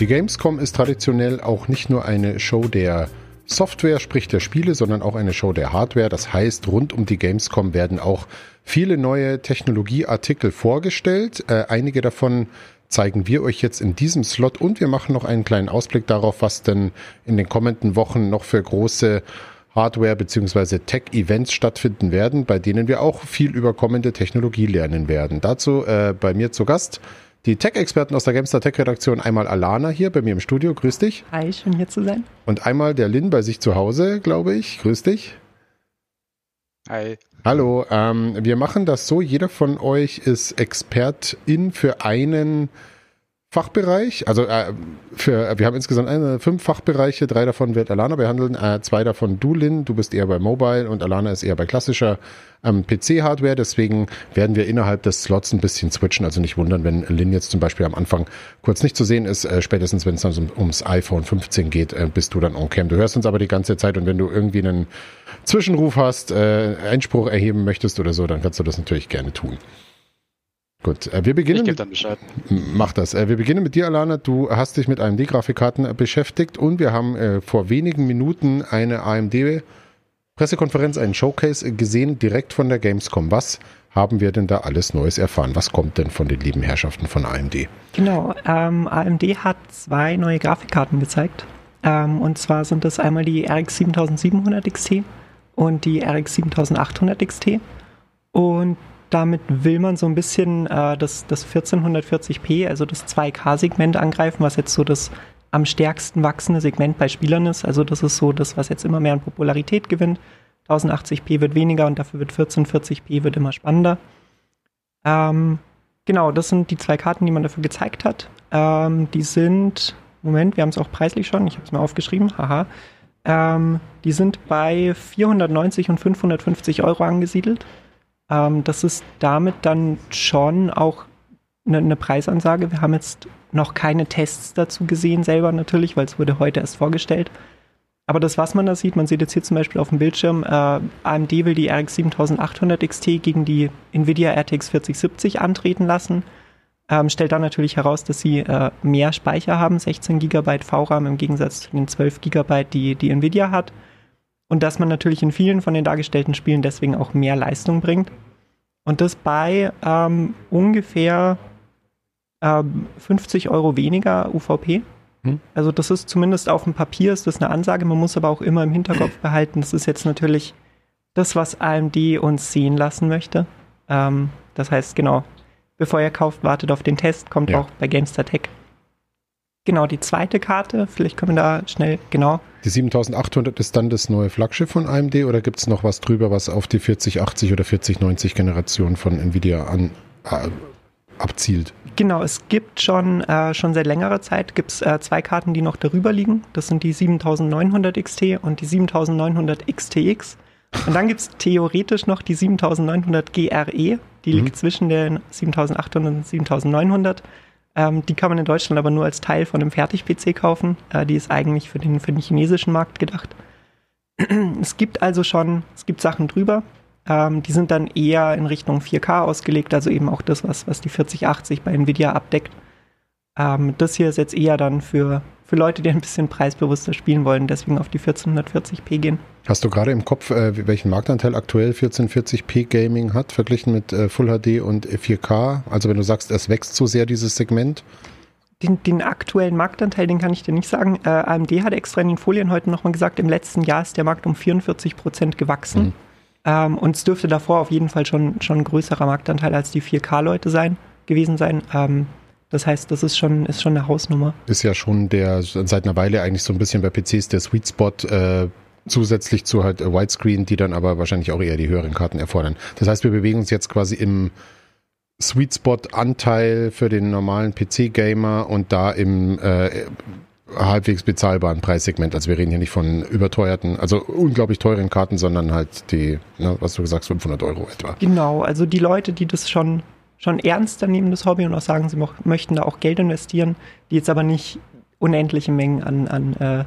Die Gamescom ist traditionell auch nicht nur eine Show der Software, sprich der Spiele, sondern auch eine Show der Hardware. Das heißt, rund um die Gamescom werden auch viele neue Technologieartikel vorgestellt. Äh, einige davon zeigen wir euch jetzt in diesem Slot und wir machen noch einen kleinen Ausblick darauf, was denn in den kommenden Wochen noch für große Hardware- bzw. Tech-Events stattfinden werden, bei denen wir auch viel über kommende Technologie lernen werden. Dazu äh, bei mir zu Gast die Tech-Experten aus der Gamestar Tech-Redaktion. Einmal Alana hier bei mir im Studio. Grüß dich. Hi, schön hier zu sein. Und einmal der Lin bei sich zu Hause, glaube ich. Grüß dich. Hi. Hallo, ähm, wir machen das so, jeder von euch ist Expertin für einen Fachbereich, also äh, für, wir haben insgesamt eine, fünf Fachbereiche, drei davon wird Alana behandeln, äh, zwei davon du, Lin, du bist eher bei Mobile und Alana ist eher bei klassischer ähm, PC-Hardware, deswegen werden wir innerhalb des Slots ein bisschen switchen, also nicht wundern, wenn Lin jetzt zum Beispiel am Anfang kurz nicht zu sehen ist, äh, spätestens wenn es dann um, ums iPhone 15 geht, äh, bist du dann on cam. Du hörst uns aber die ganze Zeit und wenn du irgendwie einen Zwischenruf hast, äh, Einspruch erheben möchtest oder so, dann kannst du das natürlich gerne tun. Gut, äh, wir beginnen. Ich gebe dann Bescheid. Mach das. Äh, wir beginnen mit dir, Alana. Du hast dich mit AMD-Grafikkarten äh, beschäftigt und wir haben vor wenigen Minuten eine AMD-Pressekonferenz, einen Showcase gesehen, direkt von der Gamescom. Was haben wir denn da alles Neues erfahren? Was kommt denn von den lieben Herrschaften von AMD? Genau, ähm, AMD hat zwei neue Grafikkarten gezeigt. Ähm, und zwar sind das einmal die RX 7700 XT und die RX 7800 XT. Und damit will man so ein bisschen äh, das, das 1440p, also das 2K-Segment angreifen, was jetzt so das am stärksten wachsende Segment bei Spielern ist. Also das ist so das, was jetzt immer mehr an Popularität gewinnt. 1080p wird weniger und dafür wird 1440p wird immer spannender. Ähm, genau, das sind die zwei Karten, die man dafür gezeigt hat. Ähm, die sind, Moment, wir haben es auch preislich schon, ich habe es mir aufgeschrieben, haha. Ähm, die sind bei 490 und 550 Euro angesiedelt. Ähm, das ist damit dann schon auch eine, eine, Preisansage. Wir haben jetzt noch keine Tests dazu gesehen, selber natürlich, weil es wurde heute erst vorgestellt. Aber das, was man da sieht, man sieht jetzt hier zum Beispiel auf dem Bildschirm, äh, AMD will die RX 7800 XT gegen die Nvidia RTX 4070 antreten lassen. Ähm, stellt dann natürlich heraus, dass sie äh, mehr Speicher haben, 16 GB VRAM im Gegensatz zu den 12 GB, die die Nvidia hat. Und dass man natürlich in vielen von den dargestellten Spielen deswegen auch mehr Leistung bringt. Und das bei ähm, ungefähr ähm, 50 Euro weniger UVP. Hm. Also das ist zumindest auf dem Papier ist das eine Ansage. Man muss aber auch immer im Hinterkopf behalten, das ist jetzt natürlich das, was AMD uns sehen lassen möchte. Ähm, das heißt, genau, bevor ihr kauft, wartet auf den Test, kommt ja. auch bei GameStar Tech Genau, die zweite Karte, vielleicht können wir da schnell, genau. Die 7800 ist dann das neue Flaggschiff von AMD oder gibt es noch was drüber, was auf die 4080 oder 4090 Generation von Nvidia an, äh, abzielt? Genau, es gibt schon, äh, schon seit längerer Zeit gibt's, äh, zwei Karten, die noch darüber liegen. Das sind die 7900 XT und die 7900 XTX. Und dann gibt es theoretisch noch die 7900 GRE, die mhm. liegt zwischen den 7800 und 7900. Ähm, die kann man in Deutschland aber nur als Teil von einem Fertig-PC kaufen. Äh, die ist eigentlich für den, für den chinesischen Markt gedacht. es gibt also schon, es gibt Sachen drüber. Ähm, die sind dann eher in Richtung 4K ausgelegt, also eben auch das, was, was die 4080 bei Nvidia abdeckt. Ähm, das hier ist jetzt eher dann für, für Leute, die ein bisschen preisbewusster spielen wollen, deswegen auf die 1440p gehen. Hast du gerade im Kopf, äh, welchen Marktanteil aktuell 1440p Gaming hat, verglichen mit äh, Full HD und 4K? Also wenn du sagst, es wächst zu sehr, dieses Segment? Den, den, aktuellen Marktanteil, den kann ich dir nicht sagen. Äh, AMD hat extra in den Folien heute nochmal gesagt, im letzten Jahr ist der Markt um 44 Prozent gewachsen. Mhm. Ähm, und es dürfte davor auf jeden Fall schon, schon ein größerer Marktanteil als die 4K-Leute sein, gewesen sein. Ähm, das heißt, das ist schon, ist schon eine Hausnummer. Ist ja schon der seit einer Weile eigentlich so ein bisschen bei PCs der Sweet Spot äh, zusätzlich zu halt Widescreen, die dann aber wahrscheinlich auch eher die höheren Karten erfordern. Das heißt, wir bewegen uns jetzt quasi im Sweet Spot Anteil für den normalen PC-Gamer und da im äh, halbwegs bezahlbaren Preissegment. Also wir reden hier nicht von überteuerten, also unglaublich teuren Karten, sondern halt die, ne, was du gesagt hast, 500 Euro etwa. Genau, also die Leute, die das schon schon ernster nehmen, das Hobby, und auch sagen, sie möchten da auch Geld investieren, die jetzt aber nicht unendliche Mengen an, an äh,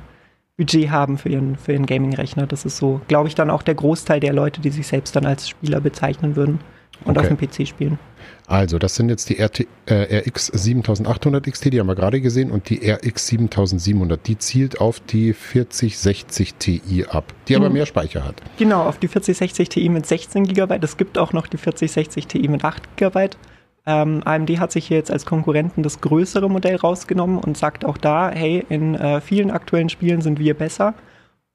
Budget haben für ihren, für ihren Gaming-Rechner. Das ist so, glaube ich, dann auch der Großteil der Leute, die sich selbst dann als Spieler bezeichnen würden. Und Okay. auf dem PC spielen. Also, das sind jetzt die RT, äh, RX 7800 XT, die haben wir gerade gesehen, und die RX 7700. Die zielt auf die 4060 Ti ab, die aber Mhm. mehr Speicher hat. Genau, auf die 4060 Ti mit 16 GB. Es gibt auch noch die 4060 Ti mit 8 GB. Ähm, AMD hat sich hier jetzt als Konkurrenten das größere Modell rausgenommen und sagt auch da, hey, in äh, vielen aktuellen Spielen sind wir besser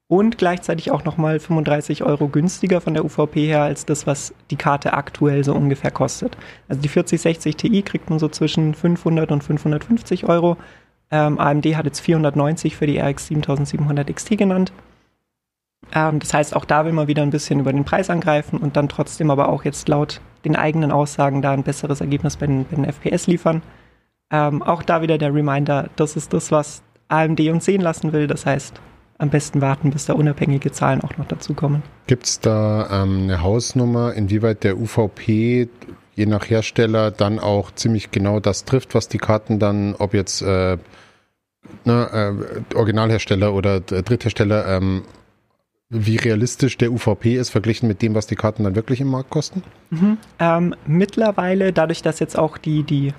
und gleichzeitig auch nochmal 35 Euro günstiger von der UVP her als das, was die Karte aktuell so ungefähr kostet. Also die 4060 Ti kriegt man so zwischen 500 und 550 Euro. Ähm, AMD hat jetzt 490 für die RX 7700 XT genannt. Ähm, das heißt, auch da will man wieder ein bisschen über den Preis angreifen und dann trotzdem aber auch jetzt laut den eigenen Aussagen da ein besseres Ergebnis bei den, bei den FPS liefern. Ähm, auch da wieder der Reminder, das ist das, was AMD uns sehen lassen will. Das heißt, am besten warten, bis da unabhängige Zahlen auch noch dazukommen. Gibt es da ähm, eine Hausnummer, inwieweit der UVP je nach Hersteller dann auch ziemlich genau das trifft, was die Karten dann, ob jetzt äh, ne, äh, Originalhersteller oder D- Dritthersteller, ähm, wie realistisch der UVP ist, verglichen mit dem, was die Karten dann wirklich im Markt kosten? Ähm, mittlerweile, dadurch, dass jetzt auch die, die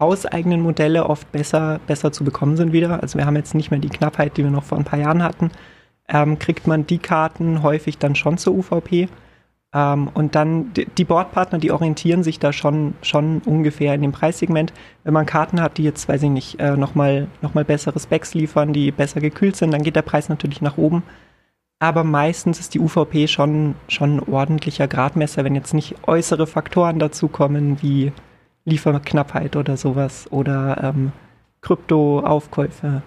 hauseigenen Modelle oft besser, besser zu bekommen sind wieder, also wir haben jetzt nicht mehr die Knappheit, die wir noch vor ein paar Jahren hatten, ähm, kriegt man die Karten häufig dann schon zur UVP. Ähm, und dann die, die Boardpartner, die orientieren sich da schon, schon ungefähr in dem Preissegment. Wenn man Karten hat, die jetzt, weiß ich nicht, äh, nochmal noch mal bessere Specs liefern, die besser gekühlt sind, dann geht der Preis natürlich nach oben. Aber meistens ist die UVP schon, schon ein ordentlicher Gradmesser, wenn jetzt nicht äußere Faktoren dazukommen wie Lieferknappheit oder sowas oder ähm, Kryptoaufkäufe.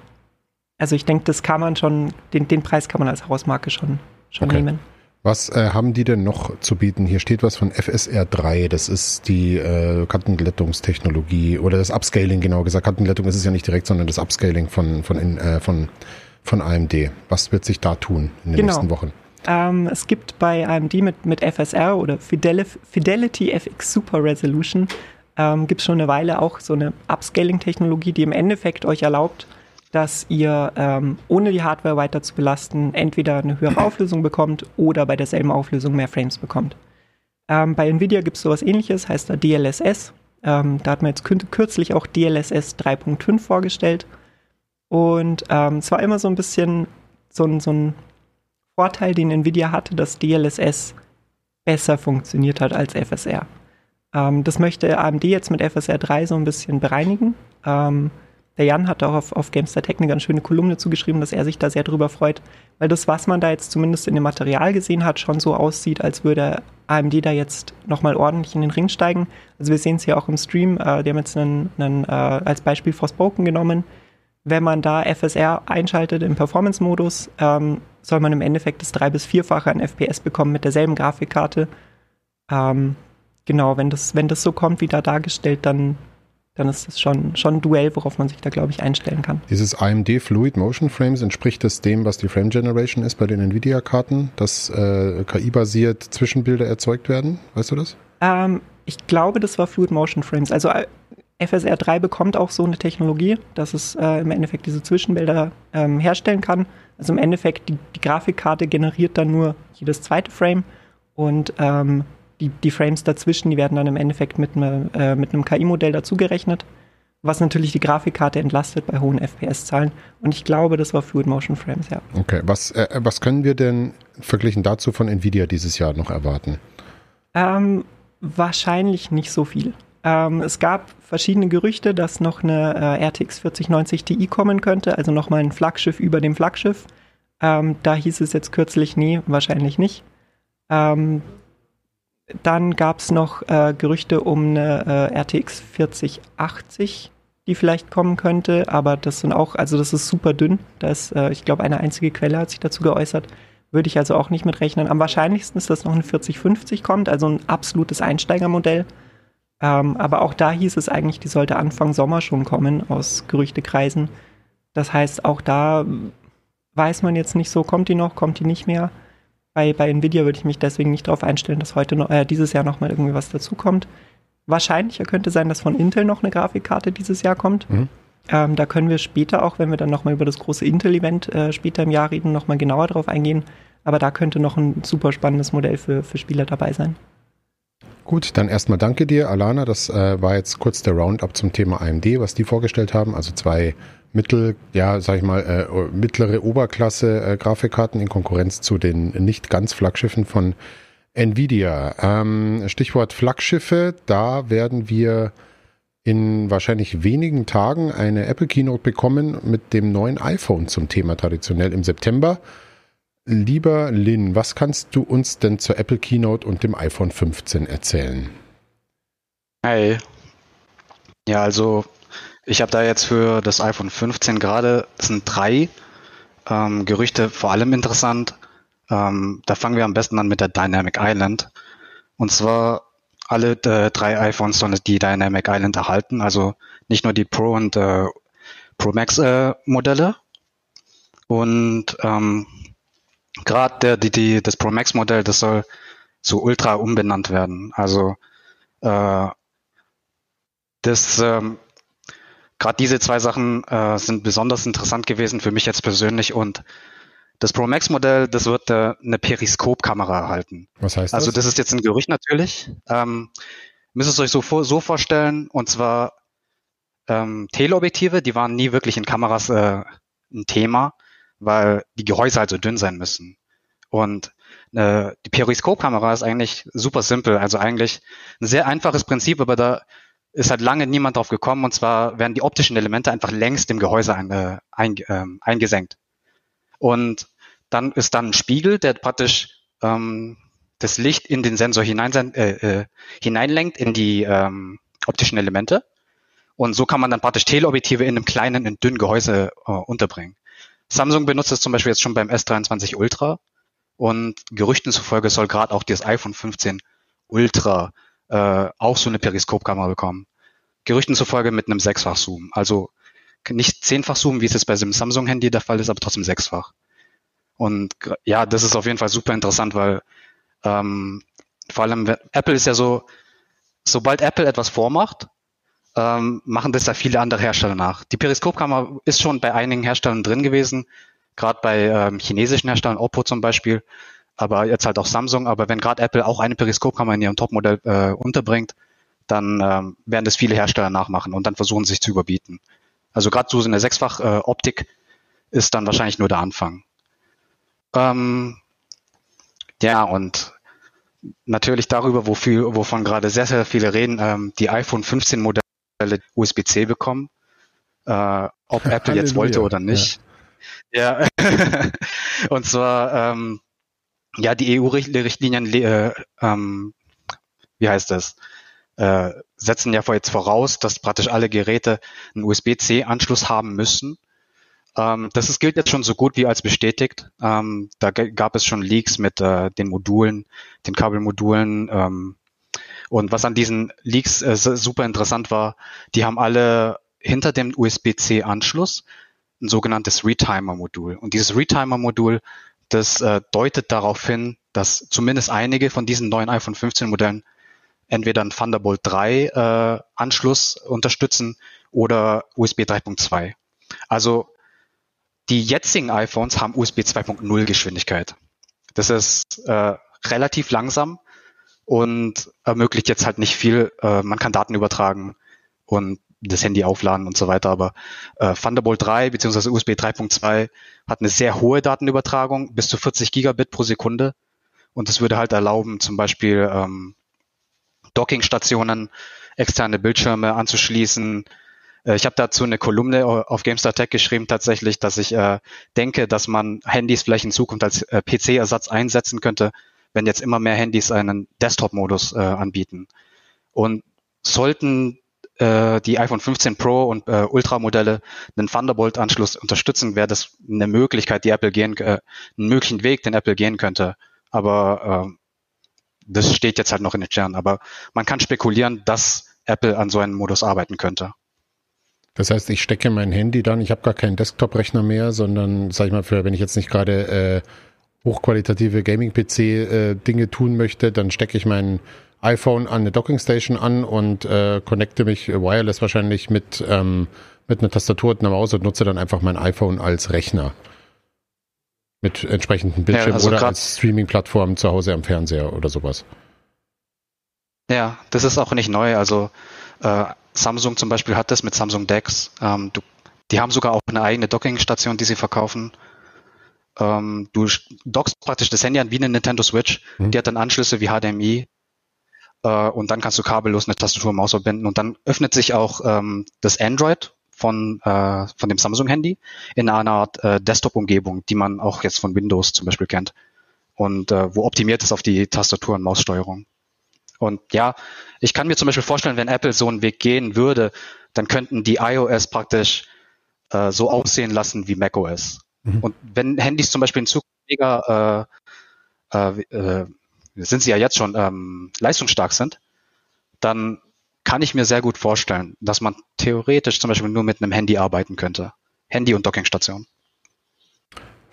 Also ich denke, das kann man schon, den, den Preis kann man als Hausmarke schon, schon Okay. nehmen. Was äh, haben die denn noch zu bieten? Hier steht was von FSR 3, das ist die äh, Kantenglättungstechnologie oder das Upscaling, genau gesagt. Kantenglättung ist es ja nicht direkt, sondern das Upscaling von, von, in, äh, von, von AMD. Was wird sich da tun in den Genau. nächsten Wochen? Ähm, es gibt bei AMD mit, mit FSR oder Fideli Fidelity FX Super Resolution ähm, gibt es schon eine Weile auch so eine Upscaling-Technologie, die im Endeffekt euch erlaubt, dass ihr ähm, ohne die Hardware weiter zu belasten entweder eine höhere Auflösung bekommt oder bei derselben Auflösung mehr Frames bekommt. Ähm, bei Nvidia gibt es sowas ähnliches, heißt da DLSS. Ähm, da hat man jetzt kürzlich auch DLSS 3.5 vorgestellt. Und ähm, es war immer so ein bisschen so ein, so ein Vorteil, den Nvidia hatte, dass DLSS besser funktioniert hat als FSR. Ähm, das möchte AMD jetzt mit FSR 3 so ein bisschen bereinigen. Ähm, der Jan hat auch auf, auf Gamestar Tech eine ganz schöne Kolumne zugeschrieben, dass er sich da sehr drüber freut, weil das, was man da jetzt zumindest in dem Material gesehen hat, schon so aussieht, als würde AMD da jetzt nochmal ordentlich in den Ring steigen. Also wir sehen es hier auch im Stream, äh, die haben jetzt einen, einen, äh, als Beispiel Forspoken genommen. Wenn man da FSR einschaltet im Performance-Modus, ähm, soll man im Endeffekt das drei- bis vierfache an FPS bekommen mit derselben Grafikkarte. Ähm, genau, wenn das, wenn das so kommt, wie da dargestellt, dann, dann ist das schon, schon ein Duell, worauf man sich da, glaube ich, einstellen kann. Dieses AMD Fluid Motion Frames entspricht das dem, was die Frame Generation ist bei den Nvidia-Karten, dass äh, KI-basiert Zwischenbilder erzeugt werden? Weißt du das? Ähm, ich glaube, das war Fluid Motion Frames. Also äh, FSR 3 bekommt auch so eine Technologie, dass es äh, im Endeffekt diese Zwischenbilder ähm, herstellen kann. Also im Endeffekt, die, die Grafikkarte generiert dann nur jedes zweite Frame und ähm, die, die Frames dazwischen, die werden dann im Endeffekt mit, ne, äh, mit einem KI-Modell dazugerechnet, was natürlich die Grafikkarte entlastet bei hohen FPS-Zahlen. Und ich glaube, das war Fluid Motion Frames, ja. Okay, was, äh, was können wir denn verglichen dazu von Nvidia dieses Jahr noch erwarten? Ähm, wahrscheinlich nicht so viel. Ähm, es gab verschiedene Gerüchte, dass noch eine äh, RTX 4090 Ti kommen könnte, also nochmal ein Flaggschiff über dem Flaggschiff. Ähm, da hieß es jetzt kürzlich, nee, wahrscheinlich nicht. Ähm, dann gab es noch äh, Gerüchte um eine äh, RTX 4080, die vielleicht kommen könnte, aber das sind auch, also das ist super dünn. Da äh, ich glaube, eine einzige Quelle hat sich dazu geäußert. Würde ich also auch nicht mitrechnen. Am wahrscheinlichsten ist, dass noch eine 4050 kommt, also ein absolutes Einsteigermodell. Ähm, aber auch da hieß es eigentlich, die sollte Anfang Sommer schon kommen aus Gerüchtekreisen. Das heißt, auch da weiß man jetzt nicht so, kommt die noch, kommt die nicht mehr. Bei, bei Nvidia würde ich mich deswegen nicht darauf einstellen, dass heute noch, äh, dieses Jahr nochmal irgendwie was dazukommt. Wahrscheinlicher könnte sein, dass von Intel noch eine Grafikkarte dieses Jahr kommt. Mhm. Ähm, da können wir später auch, wenn wir dann nochmal über das große Intel-Event äh, später im Jahr reden, nochmal genauer drauf eingehen. Aber da könnte noch ein super spannendes Modell für, für Spieler dabei sein. Gut, dann erstmal danke dir, Alana. Das äh, war jetzt kurz der Roundup zum Thema AMD, was die vorgestellt haben. Also zwei mittel, ja, sag ich mal, äh, mittlere Oberklasse äh, Grafikkarten in Konkurrenz zu den nicht ganz Flaggschiffen von Nvidia. Ähm, Stichwort Flaggschiffe, da werden wir in wahrscheinlich wenigen Tagen eine Apple Keynote bekommen mit dem neuen iPhone zum Thema traditionell im September. Lieber Lin, was kannst du uns denn zur Apple Keynote und dem iPhone 15 erzählen? Hi. Ja, also ich habe da jetzt für das iPhone 15 gerade, sind drei ähm, Gerüchte vor allem interessant. Ähm, da fangen wir am besten an mit der Dynamic Island. Und zwar alle äh, drei iPhones sollen die Dynamic Island erhalten, also nicht nur die Pro und äh, Pro Max äh, Modelle. Und ähm, gerade die, die, das Pro Max Modell, das soll zu Ultra umbenannt werden. Also äh, das ähm, gerade diese zwei Sachen äh, sind besonders interessant gewesen für mich jetzt persönlich und das Pro Max Modell, das wird äh, eine Periskopkamera erhalten. Was heißt also das? Also das ist jetzt ein Gerücht natürlich. Ähm, müsst es euch so, so vorstellen und zwar ähm, Teleobjektive, die waren nie wirklich in Kameras äh, ein Thema weil die Gehäuse halt so dünn sein müssen. Und äh, die Periskopkamera ist eigentlich super simpel. Also eigentlich ein sehr einfaches Prinzip, aber da ist halt lange niemand drauf gekommen. Und zwar werden die optischen Elemente einfach längst im Gehäuse ein, äh, ein, äh, eingesenkt. Und dann ist dann ein Spiegel, der praktisch ähm, das Licht in den Sensor hinein, äh, äh, hineinlenkt in die ähm, optischen Elemente. Und so kann man dann praktisch Teleobjektive in einem kleinen, in dünnen Gehäuse äh, unterbringen. Samsung benutzt es zum Beispiel jetzt schon beim S23 Ultra und Gerüchten zufolge soll gerade auch das iPhone 15 Ultra äh, auch so eine Periskopkamera bekommen. Gerüchten zufolge mit einem sechsfach Zoom. Also nicht zehnfach Zoom, wie es jetzt bei dem Samsung-Handy der Fall ist, aber trotzdem sechsfach. Und ja, das ist auf jeden Fall super interessant, weil ähm, vor allem Apple ist ja so, sobald Apple etwas vormacht, ähm, machen das ja viele andere Hersteller nach. Die Periskopkamera ist schon bei einigen Herstellern drin gewesen, gerade bei ähm, chinesischen Herstellern, Oppo zum Beispiel, aber jetzt halt auch Samsung. Aber wenn gerade Apple auch eine Periskopkamera in ihrem Topmodell äh, unterbringt, dann ähm, werden das viele Hersteller nachmachen und dann versuchen sich zu überbieten. Also gerade so eine sechsfach äh, Optik ist dann wahrscheinlich nur der Anfang. Ähm, ja, und natürlich darüber, wofür, wovon gerade sehr, sehr viele reden, ähm, die iPhone 15 Modelle USB-C bekommen, äh, ob Apple jetzt wollte oder nicht. Ja, ja. und zwar ähm, ja die EU-Richtlinien, äh, ähm, wie heißt das? Äh, setzen ja jetzt voraus, dass praktisch alle Geräte einen USB-C-Anschluss haben müssen. Ähm, das ist, gilt jetzt schon so gut wie als bestätigt. Ähm, da gab es schon Leaks mit äh, den Modulen, den Kabelmodulen, ähm, und was an diesen Leaks äh, super interessant war, die haben alle hinter dem USB-C-Anschluss ein sogenanntes Retimer-Modul. Und dieses Retimer-Modul, das äh, deutet darauf hin, dass zumindest einige von diesen neuen iPhone 15 Modellen entweder einen Thunderbolt 3 äh, Anschluss unterstützen oder USB 3.2. Also die jetzigen iPhones haben USB 2.0 Geschwindigkeit. Das ist äh, relativ langsam, und ermöglicht jetzt halt nicht viel. Äh, man kann Daten übertragen und das Handy aufladen und so weiter, aber äh, Thunderbolt 3 bzw. USB 3.2 hat eine sehr hohe Datenübertragung, bis zu 40 Gigabit pro Sekunde und das würde halt erlauben, zum Beispiel ähm, Dockingstationen, externe Bildschirme anzuschließen. Äh, ich habe dazu eine Kolumne auf GameStar Tech geschrieben tatsächlich, dass ich äh, denke, dass man Handys vielleicht in Zukunft als äh, PC-Ersatz einsetzen könnte, wenn jetzt immer mehr Handys einen Desktop-Modus äh, anbieten. Und sollten äh, die iPhone 15 Pro und äh, Ultra-Modelle einen Thunderbolt-Anschluss unterstützen, wäre das eine Möglichkeit, die Apple gehen, äh, einen möglichen Weg, den Apple gehen könnte. Aber äh, das steht jetzt halt noch in den Sternen. Aber man kann spekulieren, dass Apple an so einem Modus arbeiten könnte. Das heißt, ich stecke mein Handy dann, ich habe gar keinen Desktop-Rechner mehr, sondern, sag ich mal, für, wenn ich jetzt nicht gerade äh, hochqualitative Gaming-PC-Dinge äh, tun möchte, dann stecke ich mein iPhone an eine Dockingstation an und äh, connecte mich wireless wahrscheinlich mit, ähm, mit einer Tastatur und einer Maus und nutze dann einfach mein iPhone als Rechner. Mit entsprechenden Bildschirm ja, also oder als Streaming-Plattform zu Hause am Fernseher oder sowas. Ja, das ist auch nicht neu. Also äh, Samsung zum Beispiel hat das mit Samsung DeX. Ähm, du, die haben sogar auch eine eigene Dockingstation, die sie verkaufen. Ähm, du dockst praktisch das Handy an wie eine Nintendo Switch. Mhm. Die hat dann Anschlüsse wie HDMI. Äh, und dann kannst du kabellos eine Tastatur und Maus verbinden. Und dann öffnet sich auch ähm, das Android von, äh, von dem Samsung-Handy in einer Art äh, Desktop-Umgebung, die man auch jetzt von Windows zum Beispiel kennt. Und äh, wo optimiert ist auf die Tastatur- und Maussteuerung. Und ja, ich kann mir zum Beispiel vorstellen, wenn Apple so einen Weg gehen würde, dann könnten die iOS praktisch äh, so aussehen lassen wie macOS. Mhm. Und wenn Handys zum Beispiel in Zukunft mega, äh, äh, äh, sind sie ja jetzt schon, ähm, leistungsstark sind, dann kann ich mir sehr gut vorstellen, dass man theoretisch zum Beispiel nur mit einem Handy arbeiten könnte. Handy und Dockingstation.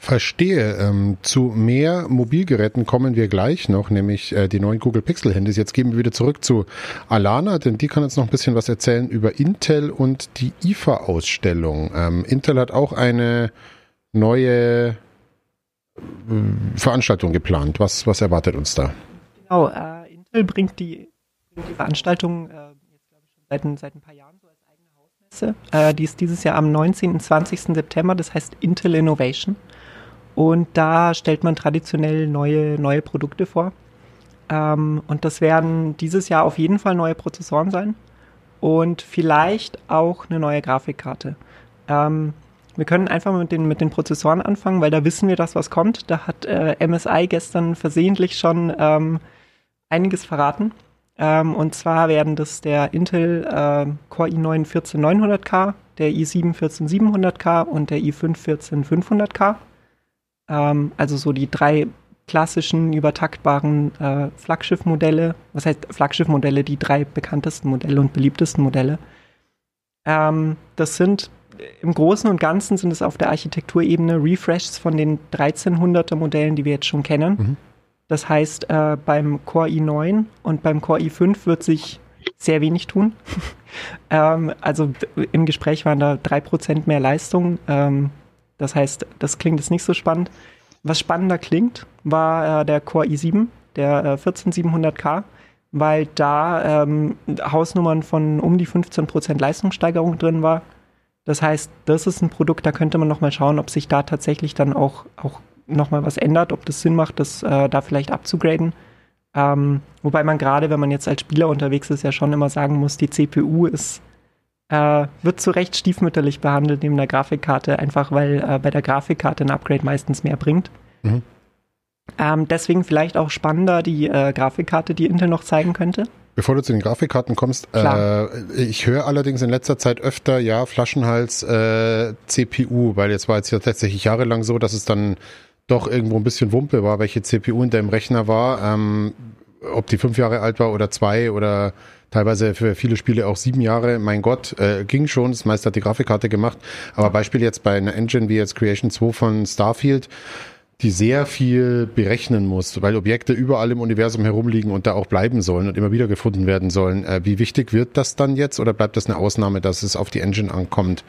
Verstehe. Ähm, zu mehr Mobilgeräten kommen wir gleich noch, nämlich äh, die neuen Google Pixel Handys. Jetzt gehen wir wieder zurück zu Alana, denn die kann uns noch ein bisschen was erzählen über Intel und die IFA-Ausstellung. Ähm, Intel hat auch eine neue Veranstaltung geplant. Was, was erwartet uns da? Genau, äh, Intel bringt die, bringt die Veranstaltung äh, jetzt, ich, schon seit, seit ein paar Jahren so als eigene Hausmesse. Äh, die ist dieses Jahr am 19. und 20. September, das heißt Intel Innovation. Und da stellt man traditionell neue, neue Produkte vor. Ähm, und das werden dieses Jahr auf jeden Fall neue Prozessoren sein und vielleicht auch eine neue Grafikkarte. Ähm, wir können einfach mit den, mit den Prozessoren anfangen, weil da wissen wir das, was kommt. Da hat äh, MSI gestern versehentlich schon ähm, einiges verraten. Ähm, und zwar werden das der Intel äh, Core i9 14900K, der i7 14700K und der i5 14500K. Ähm, also so die drei klassischen übertaktbaren äh, Flaggschiff-Modelle. Was heißt Flaggschiff-Modelle? Die drei bekanntesten Modelle und beliebtesten Modelle. Ähm, das sind im Großen und Ganzen sind es auf der Architekturebene Refreshs von den 1300er Modellen, die wir jetzt schon kennen. Mhm. Das heißt, äh, beim Core i9 und beim Core i5 wird sich sehr wenig tun. ähm, also im Gespräch waren da 3% mehr Leistung. Ähm, das heißt, das klingt jetzt nicht so spannend. Was spannender klingt, war äh, der Core i7, der äh, 14700K, weil da ähm, Hausnummern von um die 15% Leistungssteigerung drin war. Das heißt, das ist ein Produkt, da könnte man nochmal schauen, ob sich da tatsächlich dann auch, auch nochmal was ändert, ob das Sinn macht, das äh, da vielleicht abzugraden. Ähm, wobei man gerade, wenn man jetzt als Spieler unterwegs ist, ja schon immer sagen muss, die CPU ist äh, wird zu Recht stiefmütterlich behandelt neben der Grafikkarte, einfach weil äh, bei der Grafikkarte ein Upgrade meistens mehr bringt. Mhm. Ähm, deswegen vielleicht auch spannender die äh, Grafikkarte, die Intel noch zeigen könnte. Bevor du zu den Grafikkarten kommst, äh, ich höre allerdings in letzter Zeit öfter, ja, Flaschenhals äh, CPU, weil jetzt war jetzt ja tatsächlich jahrelang so, dass es dann doch irgendwo ein bisschen Wumpe war, welche CPU in deinem Rechner war, ähm, ob die fünf Jahre alt war oder zwei oder teilweise für viele Spiele auch sieben Jahre. Mein Gott, äh, ging schon. Das meiste hat die Grafikkarte gemacht. Aber Beispiel jetzt bei einer Engine wie jetzt Creation 2 von Starfield, die sehr viel berechnen muss, weil Objekte überall im Universum herumliegen und da auch bleiben sollen und immer wieder gefunden werden sollen. Äh, wie wichtig wird das dann jetzt oder bleibt das eine Ausnahme, dass es auf die Engine ankommt?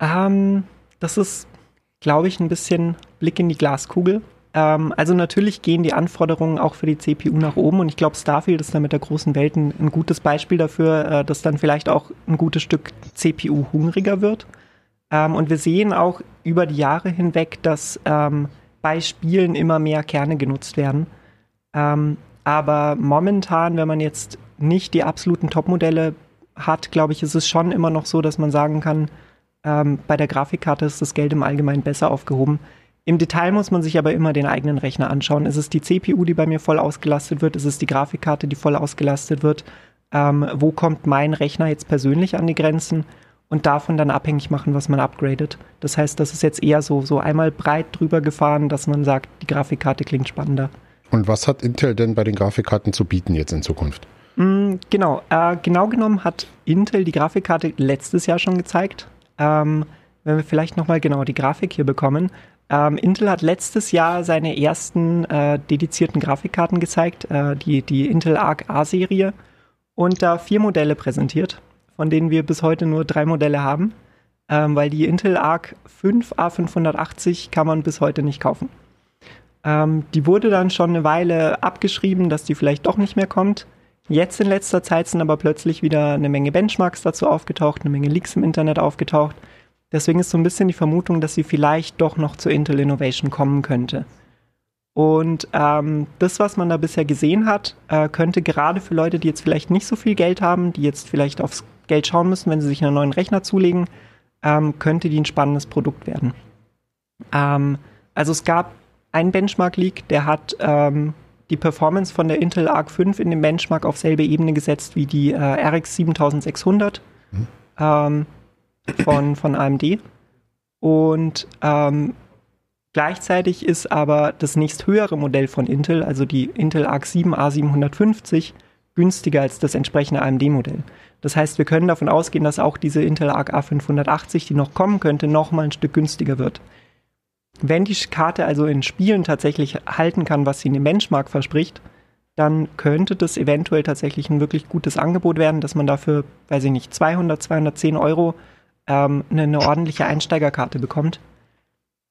Ähm, das ist, glaube ich, ein bisschen Blick in die Glaskugel. Ähm, also natürlich gehen die Anforderungen auch für die CPU nach oben und ich glaube, Starfield ist da mit der großen Welt ein, ein gutes Beispiel dafür, äh, dass dann vielleicht auch ein gutes Stück CPU hungriger wird. Ähm, und wir sehen auch über die Jahre hinweg, dass ähm, bei Spielen immer mehr Kerne genutzt werden. Ähm, aber momentan, wenn man jetzt nicht die absoluten Top-Modelle hat, glaube ich, ist es schon immer noch so, dass man sagen kann, ähm, bei der Grafikkarte ist das Geld im Allgemeinen besser aufgehoben. Im Detail muss man sich aber immer den eigenen Rechner anschauen. Ist es die CPU, die bei mir voll ausgelastet wird? Ist es die Grafikkarte, die voll ausgelastet wird? Ähm, wo kommt mein Rechner jetzt persönlich an die Grenzen? Und davon dann abhängig machen, was man upgradet. Das heißt, das ist jetzt eher so, so einmal breit drüber gefahren, dass man sagt, die Grafikkarte klingt spannender. Und was hat Intel denn bei den Grafikkarten zu bieten jetzt in Zukunft? Mm, genau, äh, genau genommen hat Intel die Grafikkarte letztes Jahr schon gezeigt. Ähm, wenn wir vielleicht nochmal genau die Grafik hier bekommen, ähm, Intel hat letztes Jahr seine ersten äh, dedizierten Grafikkarten gezeigt, äh, die, die Intel Arc A-Serie, und da vier Modelle präsentiert, von denen wir bis heute nur drei Modelle haben, ähm, weil die Intel Arc 5 A580 kann man bis heute nicht kaufen. Ähm, die wurde dann schon eine Weile abgeschrieben, dass die vielleicht doch nicht mehr kommt. Jetzt in letzter Zeit sind aber plötzlich wieder eine Menge Benchmarks dazu aufgetaucht, eine Menge Leaks im Internet aufgetaucht. Deswegen ist so ein bisschen die Vermutung, dass sie vielleicht doch noch zur Intel Innovation kommen könnte. Und ähm, das, was man da bisher gesehen hat, äh, könnte gerade für Leute, die jetzt vielleicht nicht so viel Geld haben, die jetzt vielleicht aufs Geld schauen müssen, wenn sie sich einen neuen Rechner zulegen, ähm, könnte die ein spannendes Produkt werden. Ähm, also es gab einen Benchmark-Leak, der hat ähm, die Performance von der Intel Arc 5 in dem Benchmark auf selbe Ebene gesetzt wie die äh, RX 7600 mhm. ähm, von, von AMD. Und ähm, gleichzeitig ist aber das nächsthöhere Modell von Intel, also die Intel Arc 7 A750, günstiger als das entsprechende AMD-Modell. Das heißt, wir können davon ausgehen, dass auch diese Intel Arc A580, die noch kommen könnte, noch mal ein Stück günstiger wird. Wenn die Karte also in Spielen tatsächlich halten kann, was sie in dem Benchmark verspricht, dann könnte das eventuell tatsächlich ein wirklich gutes Angebot werden, dass man dafür, weiß ich nicht, 200, 210 Euro ähm, eine, eine, ordentliche Einsteigerkarte bekommt.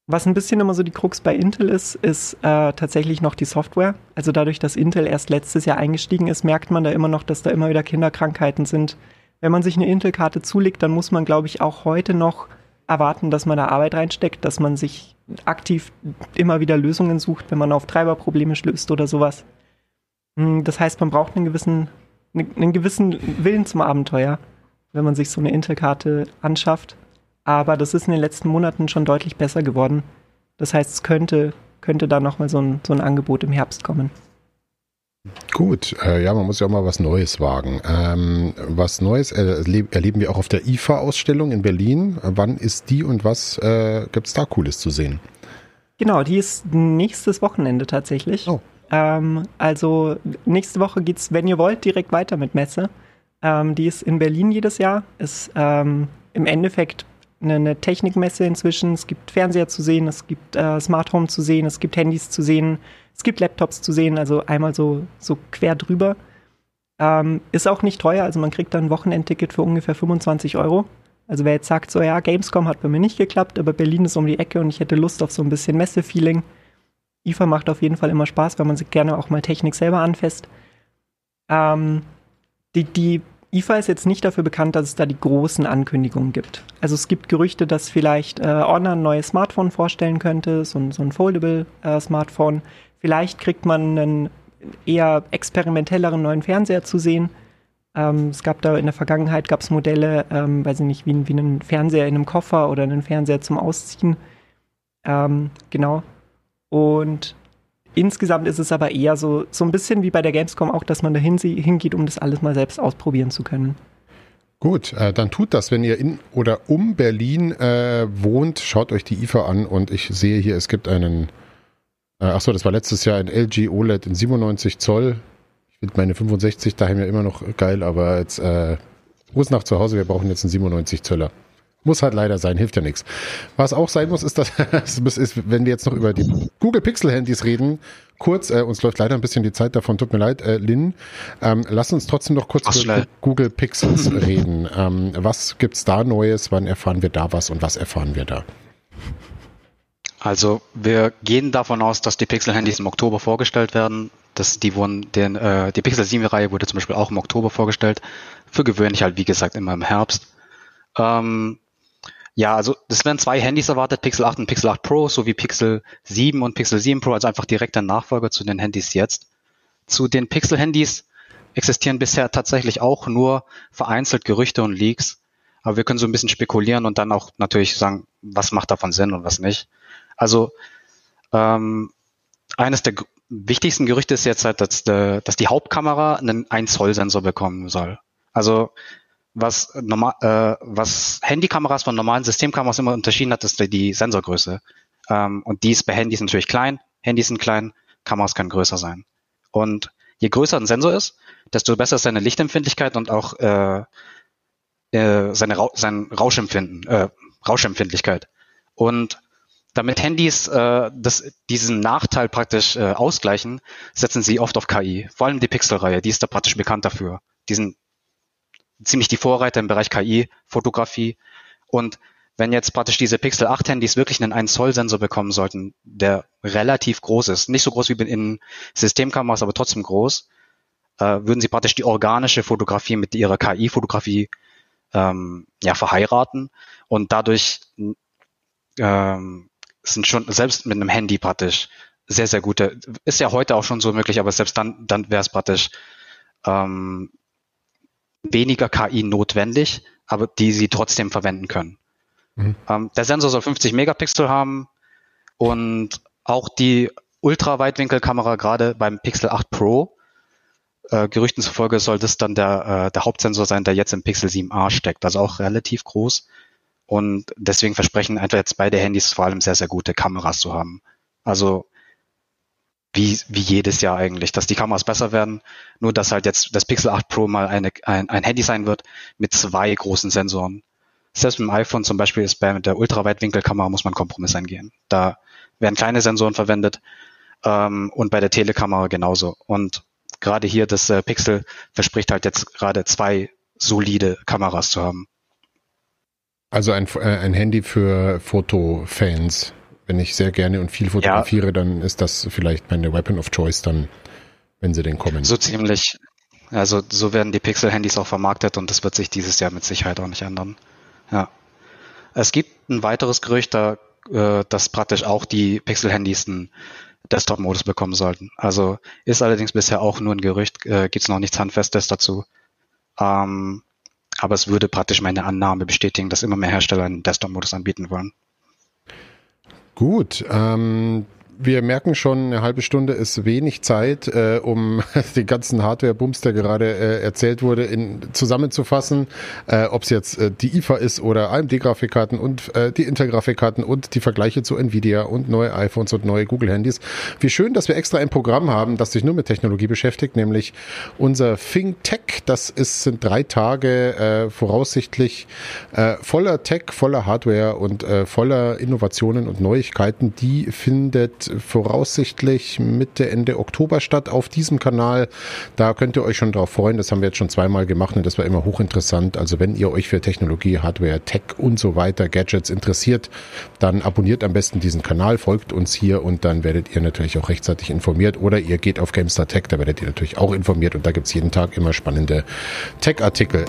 Was ein bisschen immer so die Krux bei Intel ist, ist äh, tatsächlich noch die Software. Also dadurch, dass Intel erst letztes Jahr eingestiegen ist, merkt man da immer noch, dass da immer wieder Kinderkrankheiten sind. Wenn man sich eine Intel-Karte zulegt, dann muss man, glaube ich, auch heute noch erwarten, dass man da Arbeit reinsteckt, dass man sich aktiv immer wieder Lösungen sucht, wenn man auf Treiberprobleme stößt oder sowas. Hm, das heißt, man braucht einen gewissen, einen gewissen Willen zum Abenteuer, wenn man sich so eine Intel-Karte anschafft. Aber das ist in den letzten Monaten schon deutlich besser geworden. Das heißt, es könnte, könnte da nochmal so ein, so ein Angebot im Herbst kommen. Gut, äh, ja, man muss ja auch mal was Neues wagen. Ähm, was Neues erleb erleben wir auch auf der IFA-Ausstellung in Berlin. Wann ist die und was äh, gibt es da Cooles zu sehen? Genau, die ist nächstes Wochenende tatsächlich. Oh. Ähm, also nächste Woche geht es, wenn ihr wollt, direkt weiter mit Messe. Ähm, die ist in Berlin jedes Jahr. Ist ähm, im Endeffekt eine, eine, Technikmesse inzwischen. Es gibt Fernseher zu sehen, es gibt äh, Smart Home zu sehen, es gibt Handys zu sehen. Es gibt Laptops zu sehen, also einmal so, so quer drüber. Ähm, ist auch nicht teuer, also man kriegt dann ein Wochenendticket für ungefähr 25 Euro. Also wer jetzt sagt, so ja, Gamescom hat bei mir nicht geklappt, aber Berlin ist um die Ecke und ich hätte Lust auf so ein bisschen Messe-Feeling. IFA macht auf jeden Fall immer Spaß, weil man sich gerne auch mal Technik selber anfasst. Ähm, die, die IFA ist jetzt nicht dafür bekannt, dass es da die großen Ankündigungen gibt. Also es gibt Gerüchte, dass vielleicht äh, Honor ein neues Smartphone vorstellen könnte, so, so ein Foldable äh, Smartphone. Vielleicht kriegt man einen eher experimentelleren neuen Fernseher zu sehen. Ähm, es gab da in der Vergangenheit gab es Modelle, ähm, weiß ich nicht, wie, wie einen Fernseher in einem Koffer oder einen Fernseher zum Ausziehen. Ähm, genau. Und insgesamt ist es aber eher so, so ein bisschen wie bei der Gamescom auch, dass man dahin hingeht, um das alles mal selbst ausprobieren zu können. Gut, äh, dann tut das, wenn ihr in oder um Berlin äh, wohnt, schaut euch die IFA an und ich sehe hier, es gibt einen äh, achso, das war letztes Jahr ein LG OLED in 97 Zoll. Ich finde meine 65 daheim ja immer noch geil, aber jetzt äh, muss nach zu Hause, wir brauchen jetzt einen 97 Zöller. Muss halt leider sein, hilft ja nichts. Was auch sein muss, ist, dass, ist, wenn wir jetzt noch über die Google Pixel Handys reden, kurz, äh, uns läuft leider ein bisschen die Zeit davon, tut mir leid, äh, Lynn, ähm, lass uns trotzdem noch kurz über Google Pixels reden. Ähm, was gibt's da Neues? Wann erfahren wir da was und was erfahren wir da? Also wir gehen davon aus, dass die Pixel-Handys im Oktober vorgestellt werden. Das, die, wurden, den, äh, die Pixel 7-Reihe wurde zum Beispiel auch im Oktober vorgestellt. Für gewöhnlich halt, wie gesagt, immer im Herbst. Ähm, ja, also das werden zwei Handys erwartet, Pixel 8 und Pixel 8 Pro, sowie Pixel 7 und Pixel 7 Pro, also einfach direkter Nachfolger zu den Handys jetzt. Zu den Pixel-Handys existieren bisher tatsächlich auch nur vereinzelt Gerüchte und Leaks. Aber wir können so ein bisschen spekulieren und dann auch natürlich sagen, was macht davon Sinn und was nicht. Also ähm, eines der wichtigsten Gerüchte ist jetzt halt, dass, de, dass die Hauptkamera einen 1 Zoll Sensor bekommen soll. Also was, normal, äh, was Handykameras von normalen Systemkameras immer unterschieden hat, ist die Sensorgröße. Ähm, und die ist bei Handys natürlich klein. Handys sind klein, Kameras können größer sein. Und je größer ein Sensor ist, desto besser ist seine Lichtempfindlichkeit und auch äh, äh, seine Ra sein Rauschempfinden, äh, Rauschempfindlichkeit. Und damit Handys äh, das, diesen Nachteil praktisch äh, ausgleichen, setzen sie oft auf KI. Vor allem die Pixel-Reihe, die ist da praktisch bekannt dafür. Die sind ziemlich die Vorreiter im Bereich KI, Fotografie. Und wenn jetzt praktisch diese Pixel 8 Handys wirklich einen 1 Zoll Sensor bekommen sollten, der relativ groß ist, nicht so groß wie in Systemkameras, aber trotzdem groß, äh, würden sie praktisch die organische Fotografie mit ihrer KI-Fotografie ähm, ja, verheiraten und dadurch ähm, sind schon selbst mit einem Handy praktisch sehr, sehr gute, ist ja heute auch schon so möglich, aber selbst dann, dann wäre es praktisch ähm, weniger KI notwendig, aber die sie trotzdem verwenden können. Mhm. Ähm, der Sensor soll 50 Megapixel haben und auch die Ultraweitwinkelkamera gerade beim Pixel 8 Pro, äh, Gerüchten zufolge soll das dann der, äh, der Hauptsensor sein, der jetzt im Pixel 7a steckt, also auch relativ groß. Und deswegen versprechen einfach jetzt beide Handys vor allem sehr, sehr gute Kameras zu haben. Also wie, wie jedes Jahr eigentlich, dass die Kameras besser werden. Nur dass halt jetzt das Pixel 8 Pro mal eine, ein, ein Handy sein wird mit zwei großen Sensoren. Selbst mit dem iPhone zum Beispiel ist bei der Ultraweitwinkelkamera muss man Kompromiss eingehen. Da werden kleine Sensoren verwendet ähm, und bei der Telekamera genauso. Und gerade hier das äh, Pixel verspricht halt jetzt gerade zwei solide Kameras zu haben. Also ein, äh, ein Handy für Fotofans wenn ich sehr gerne und viel fotografiere, ja. dann ist das vielleicht meine Weapon of Choice dann, wenn sie denn kommen. So ziemlich. Also so werden die Pixel-Handys auch vermarktet und das wird sich dieses Jahr mit Sicherheit auch nicht ändern. Ja. Es gibt ein weiteres Gerücht, da, äh, dass praktisch auch die Pixel-Handys einen Desktop-Modus bekommen sollten. Also ist allerdings bisher auch nur ein Gerücht, äh, gibt es noch nichts Handfestes dazu. Ähm, aber es würde praktisch meine Annahme bestätigen, dass immer mehr Hersteller einen Desktop-Modus anbieten wollen. Gut, ähm, wir merken schon, eine halbe Stunde ist wenig Zeit, äh, um den ganzen Hardware-Bums, der gerade äh, erzählt wurde, in, zusammenzufassen. Äh, Ob es jetzt äh, die IFA ist oder AMD-Grafikkarten und äh, die Intel-Grafikkarten und die Vergleiche zu Nvidia und neue iPhones und neue Google-Handys. Wie schön, dass wir extra ein Programm haben, das sich nur mit Technologie beschäftigt, nämlich unser ThinkTech. Das ist, sind drei Tage äh, voraussichtlich äh, voller Tech, voller Hardware und äh, voller Innovationen und Neuigkeiten. Die findet voraussichtlich Mitte, Ende Oktober statt auf diesem Kanal. Da könnt ihr euch schon drauf freuen. Das haben wir jetzt schon zweimal gemacht und das war immer hochinteressant. Also wenn ihr euch für Technologie, Hardware, Tech und so weiter, Gadgets interessiert, dann abonniert am besten diesen Kanal, folgt uns hier und dann werdet ihr natürlich auch rechtzeitig informiert. Oder ihr geht auf GameStar Tech, da werdet ihr natürlich auch informiert und da gibt's jeden Tag immer spannende Tech-Artikel.